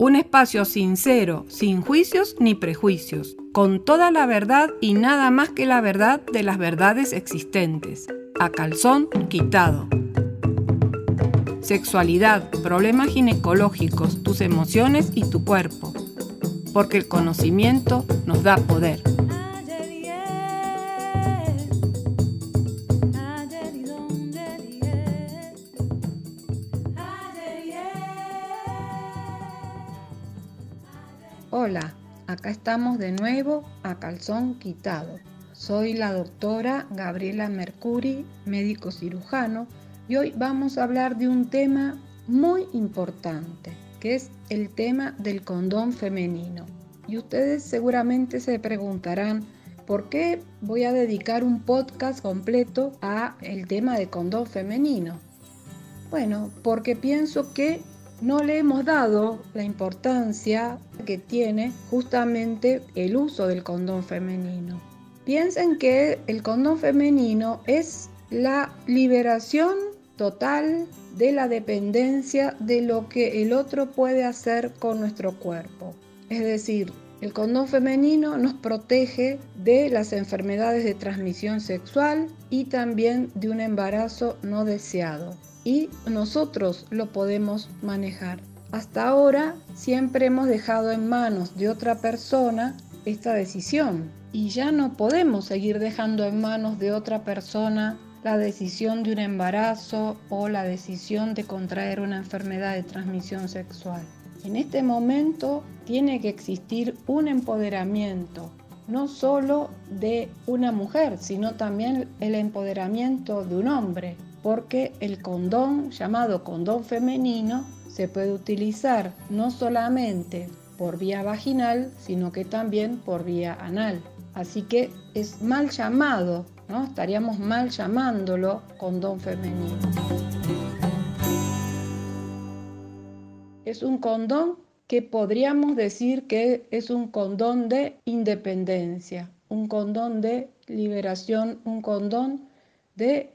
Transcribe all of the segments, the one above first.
Un espacio sincero, sin juicios ni prejuicios, con toda la verdad y nada más que la verdad de las verdades existentes, a calzón quitado. Sexualidad, problemas ginecológicos, tus emociones y tu cuerpo, porque el conocimiento nos da poder. Hola, acá estamos de nuevo a calzón quitado. Soy la doctora Gabriela Mercuri, médico cirujano, y hoy vamos a hablar de un tema muy importante, que es el tema del condón femenino. Y ustedes seguramente se preguntarán, ¿por qué voy a dedicar un podcast completo a el tema de condón femenino? Bueno, porque pienso que no le hemos dado la importancia que tiene justamente el uso del condón femenino. Piensen que el condón femenino es la liberación total de la dependencia de lo que el otro puede hacer con nuestro cuerpo. Es decir, el condón femenino nos protege de las enfermedades de transmisión sexual y también de un embarazo no deseado y nosotros lo podemos manejar. Hasta ahora siempre hemos dejado en manos de otra persona esta decisión y ya no podemos seguir dejando en manos de otra persona la decisión de un embarazo o la decisión de contraer una enfermedad de transmisión sexual. En este momento tiene que existir un empoderamiento, no solo de una mujer, sino también el empoderamiento de un hombre, porque el condón llamado condón femenino se puede utilizar no solamente por vía vaginal, sino que también por vía anal. Así que es mal llamado, ¿no? Estaríamos mal llamándolo condón femenino. Es un condón que podríamos decir que es un condón de independencia, un condón de liberación, un condón de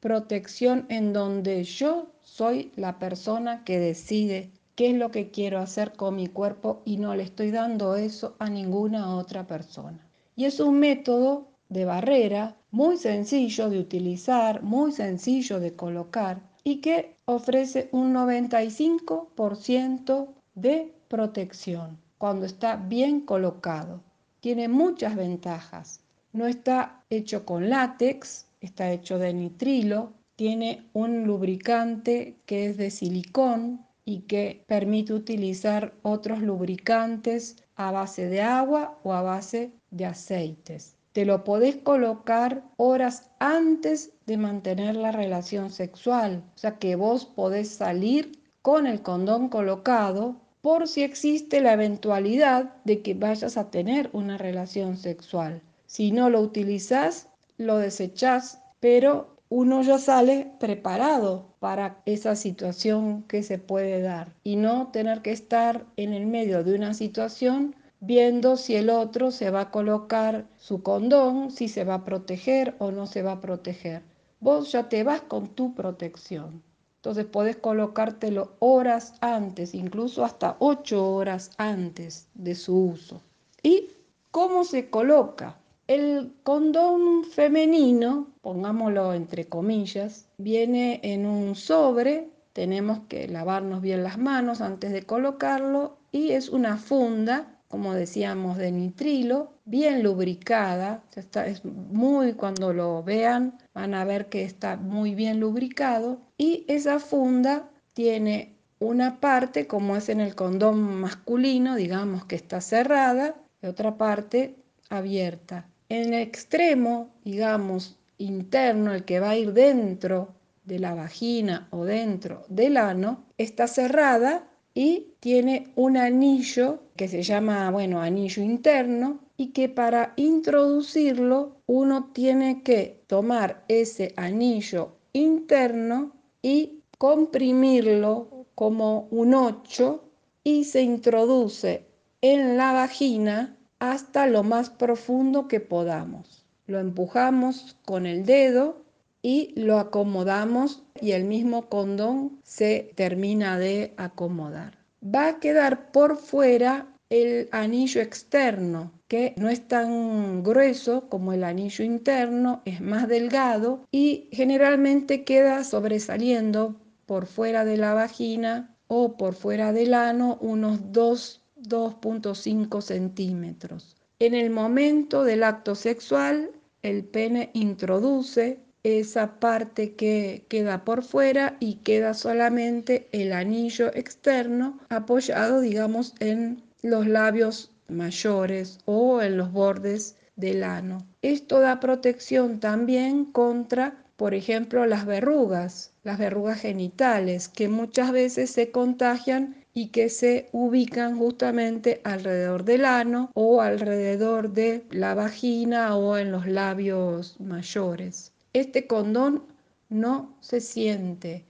protección en donde yo soy la persona que decide qué es lo que quiero hacer con mi cuerpo y no le estoy dando eso a ninguna otra persona. Y es un método de barrera muy sencillo de utilizar, muy sencillo de colocar y que ofrece un 95% de protección cuando está bien colocado. Tiene muchas ventajas. No está hecho con látex, está hecho de nitrilo, tiene un lubricante que es de silicón y que permite utilizar otros lubricantes a base de agua o a base de aceites. Te lo podés colocar horas antes de mantener la relación sexual, o sea que vos podés salir con el condón colocado por si existe la eventualidad de que vayas a tener una relación sexual. Si no lo utilizás, lo desechás, pero uno ya sale preparado para esa situación que se puede dar y no tener que estar en el medio de una situación viendo si el otro se va a colocar su condón, si se va a proteger o no se va a proteger. Vos ya te vas con tu protección. Entonces podés colocártelo horas antes, incluso hasta ocho horas antes de su uso. ¿Y cómo se coloca? El condón femenino, pongámoslo entre comillas, viene en un sobre, tenemos que lavarnos bien las manos antes de colocarlo y es una funda, como decíamos, de nitrilo, bien lubricada, está, es muy cuando lo vean van a ver que está muy bien lubricado y esa funda tiene una parte como es en el condón masculino, digamos que está cerrada, y otra parte abierta. En el extremo, digamos, interno, el que va a ir dentro de la vagina o dentro del ano, está cerrada y tiene un anillo que se llama, bueno, anillo interno y que para introducirlo uno tiene que tomar ese anillo interno y comprimirlo como un 8 y se introduce en la vagina hasta lo más profundo que podamos. Lo empujamos con el dedo y lo acomodamos y el mismo condón se termina de acomodar. va a quedar por fuera el anillo externo, que no es tan grueso como el anillo interno, es más delgado y generalmente queda sobresaliendo por fuera de la vagina o por fuera del ano unos 2.5 centímetros. En el momento del acto sexual, el pene introduce esa parte que queda por fuera y queda solamente el anillo externo apoyado, digamos, en los labios mayores o en los bordes del ano. Esto da protección también contra, por ejemplo, las verrugas, las verrugas genitales, que muchas veces se contagian y que se ubican justamente alrededor del ano o alrededor de la vagina o en los labios mayores. Este condón no se siente.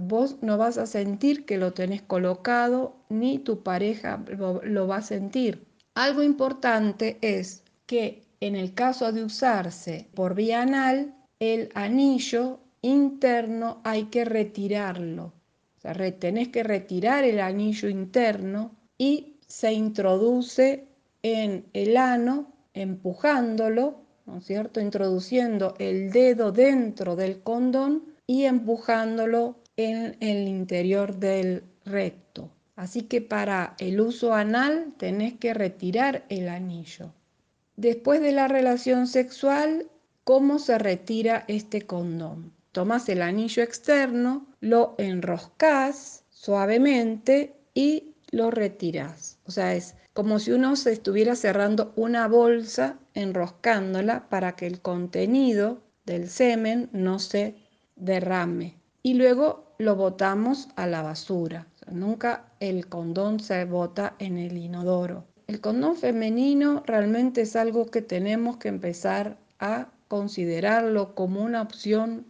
Vos no vas a sentir que lo tenés colocado ni tu pareja lo, va a sentir. Algo importante es que en el caso de usarse por vía anal, el anillo interno hay que retirarlo. O tenés que retirar el anillo interno y se introduce en el ano empujándolo ¿no es cierto? Introduciendo el dedo dentro del condón y empujándolo en el interior del recto. Así que para el uso anal tenés que retirar el anillo. Después de la relación sexual, ¿cómo se retira este condón? Tomas el anillo externo, lo enroscas suavemente y lo retiras. O sea, es como si uno se estuviera cerrando una bolsa, enroscándola para que el contenido del semen no se derrame. Y luego lo botamos a la basura. nunca el condón se bota en el inodoro. El condón femenino realmente es algo que tenemos que empezar a considerarlo como una opción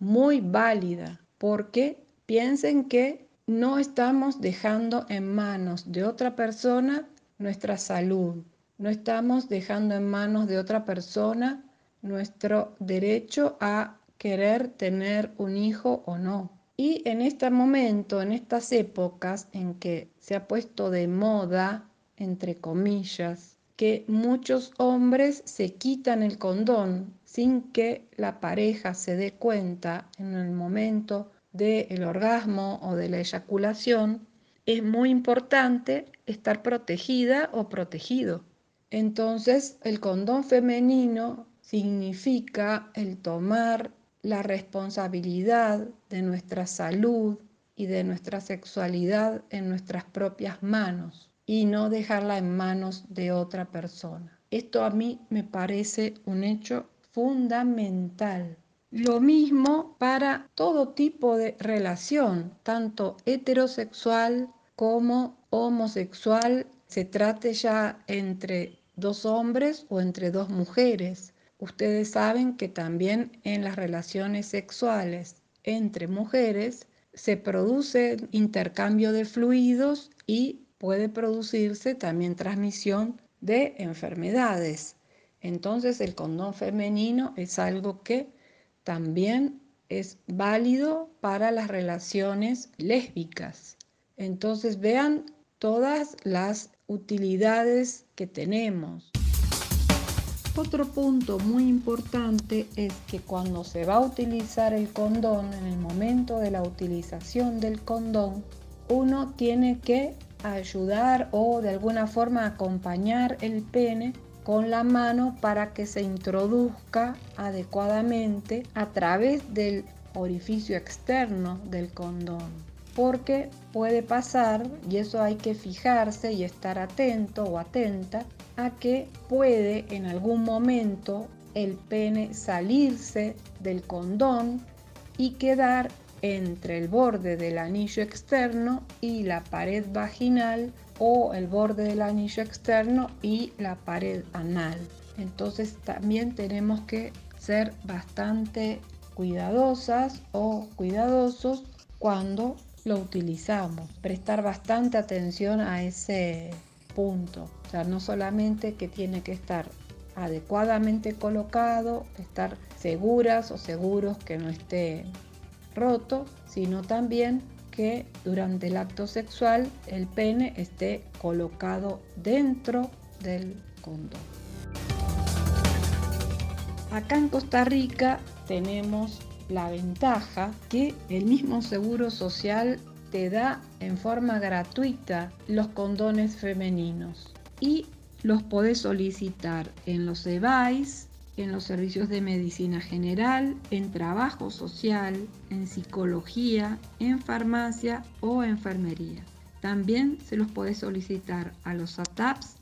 muy válida, porque piensen que no estamos dejando en manos de otra persona nuestra salud. No estamos dejando en manos de otra persona nuestro derecho a querer tener un hijo o no. Y en este momento, en estas épocas en que se ha puesto de moda, entre comillas, que muchos hombres se quitan el condón sin que la pareja se dé cuenta en el momento del orgasmo o de la eyaculación, es muy importante estar protegida o protegido. Entonces, el condón femenino significa el tomar la responsabilidad de nuestra salud y de nuestra sexualidad en nuestras propias manos y no dejarla en manos de otra persona. Esto a mí me parece un hecho fundamental. Lo mismo para todo tipo de relación, tanto heterosexual como homosexual se trate ya entre dos hombres o entre dos mujeres. Ustedes saben que también en las relaciones sexuales entre mujeres se produce intercambio de fluidos y puede producirse también transmisión de enfermedades. Entonces el condón femenino es algo que también es válido para las relaciones lésbicas. Entonces vean todas las utilidades que tenemos. Otro punto muy importante es que cuando se va a utilizar el condón, en el momento de la utilización del condón, uno tiene que ayudar o de alguna forma acompañar el pene con la mano para que se introduzca adecuadamente a través del orificio externo del condón porque puede pasar, y eso hay que fijarse y estar atento o atenta, a que puede en algún momento el pene salirse del condón y quedar entre el borde del anillo externo y la pared vaginal o el borde del anillo externo y la pared anal. Entonces también tenemos que ser bastante cuidadosas o cuidadosos cuando lo utilizamos. Prestar bastante atención a ese punto. O sea, no solamente que tiene que estar adecuadamente colocado, estar seguras o seguros que no esté roto, sino también que durante el acto sexual el pene esté colocado dentro del condón. Acá en Costa Rica tenemos la ventaja que el mismo Seguro Social te da en forma gratuita los condones femeninos y los podés solicitar en los EBAIS, en los servicios de medicina general, en trabajo social, en psicología, en farmacia o enfermería. También se los podés solicitar a los ATAPs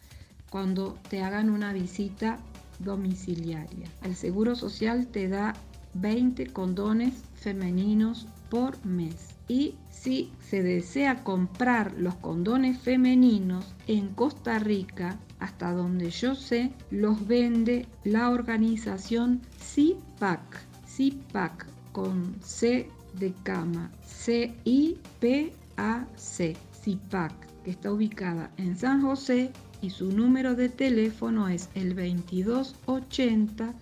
cuando te hagan una visita domiciliaria. El Seguro Social te da 20 condones femeninos por mes. Y si se desea comprar los condones femeninos en Costa Rica, hasta donde yo sé, los vende la organización CIPAC. CIPAC con C de cama. C-I-P-A-C. CIPAC, que está ubicada en San José y su número de teléfono es el 2280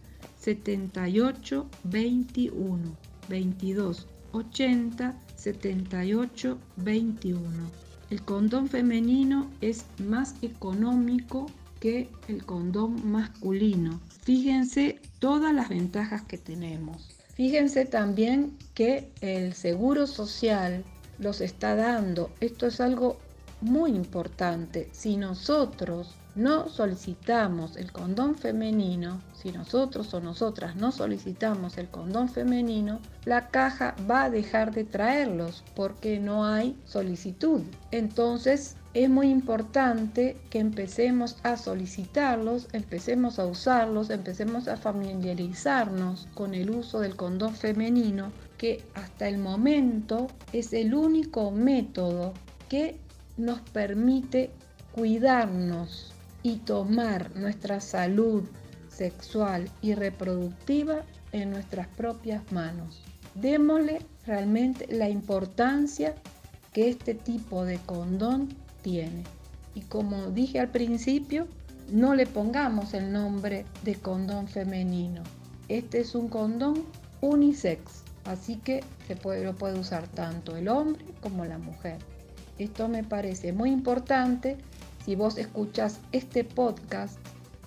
7821. 2280 7821. El condón femenino es más económico que el condón masculino. Fíjense todas las ventajas que tenemos. Fíjense también que el seguro social los está dando. Esto es algo muy importante. Si nosotros no solicitamos el condón femenino, si nosotros o nosotras no solicitamos el condón femenino, la caja va a dejar de traerlos porque no hay solicitud. Entonces es muy importante que empecemos a solicitarlos, empecemos a usarlos, empecemos a familiarizarnos con el uso del condón femenino, que hasta el momento es el único método que nos permite cuidarnos y tomar nuestra salud sexual y reproductiva en nuestras propias manos. Démosle realmente la importancia que este tipo de condón tiene. Y como dije al principio, no le pongamos el nombre de condón femenino. Este es un condón unisex, así que se puede, lo puede usar tanto el hombre como la mujer. Esto me parece muy importante si vos escuchas este podcast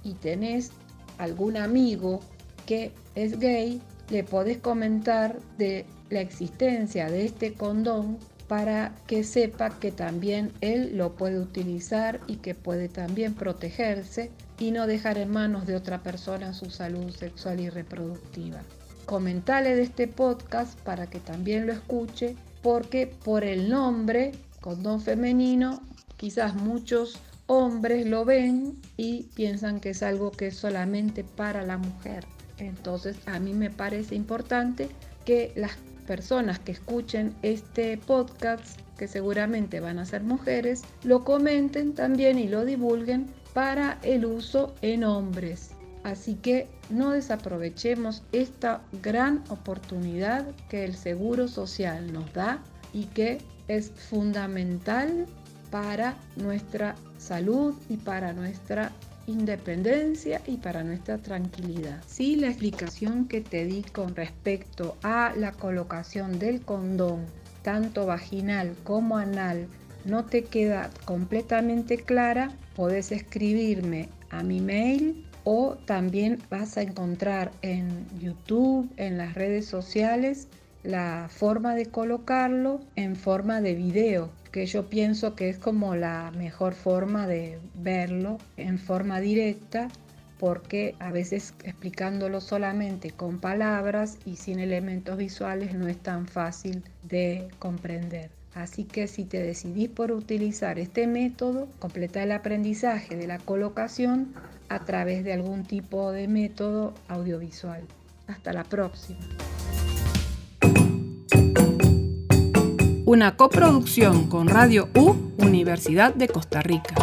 y tenés algún amigo que es gay, le podés comentar de la existencia de este condón para que sepa que también él lo puede utilizar y que puede también protegerse y no dejar en manos de otra persona su salud sexual y reproductiva. Comentale de este podcast para que también lo escuche porque por el nombre condón femenino quizás muchos hombres lo ven y piensan que es algo que es solamente para la mujer. Entonces a mí me parece importante que las personas que escuchen este podcast, que seguramente van a ser mujeres, lo comenten también y lo divulguen para el uso en hombres. Así que no desaprovechemos esta gran oportunidad que el Seguro Social nos da y que es fundamental para nuestra salud y para nuestra independencia y para nuestra tranquilidad. Si la explicación que te di con respecto a la colocación del condón, tanto vaginal como anal, no te queda completamente clara, puedes escribirme a mi mail o también vas a encontrar en YouTube, en las redes sociales, la forma de colocarlo en forma de video, que yo pienso que es como la mejor forma de verlo en forma directa, porque a veces explicándolo solamente con palabras y sin elementos visuales no es tan fácil de comprender. Así que si te decidís por utilizar este método, completa el aprendizaje de la colocación a través de algún tipo de método audiovisual. Hasta la próxima. Una coproducción con Radio U, Universidad de Costa Rica.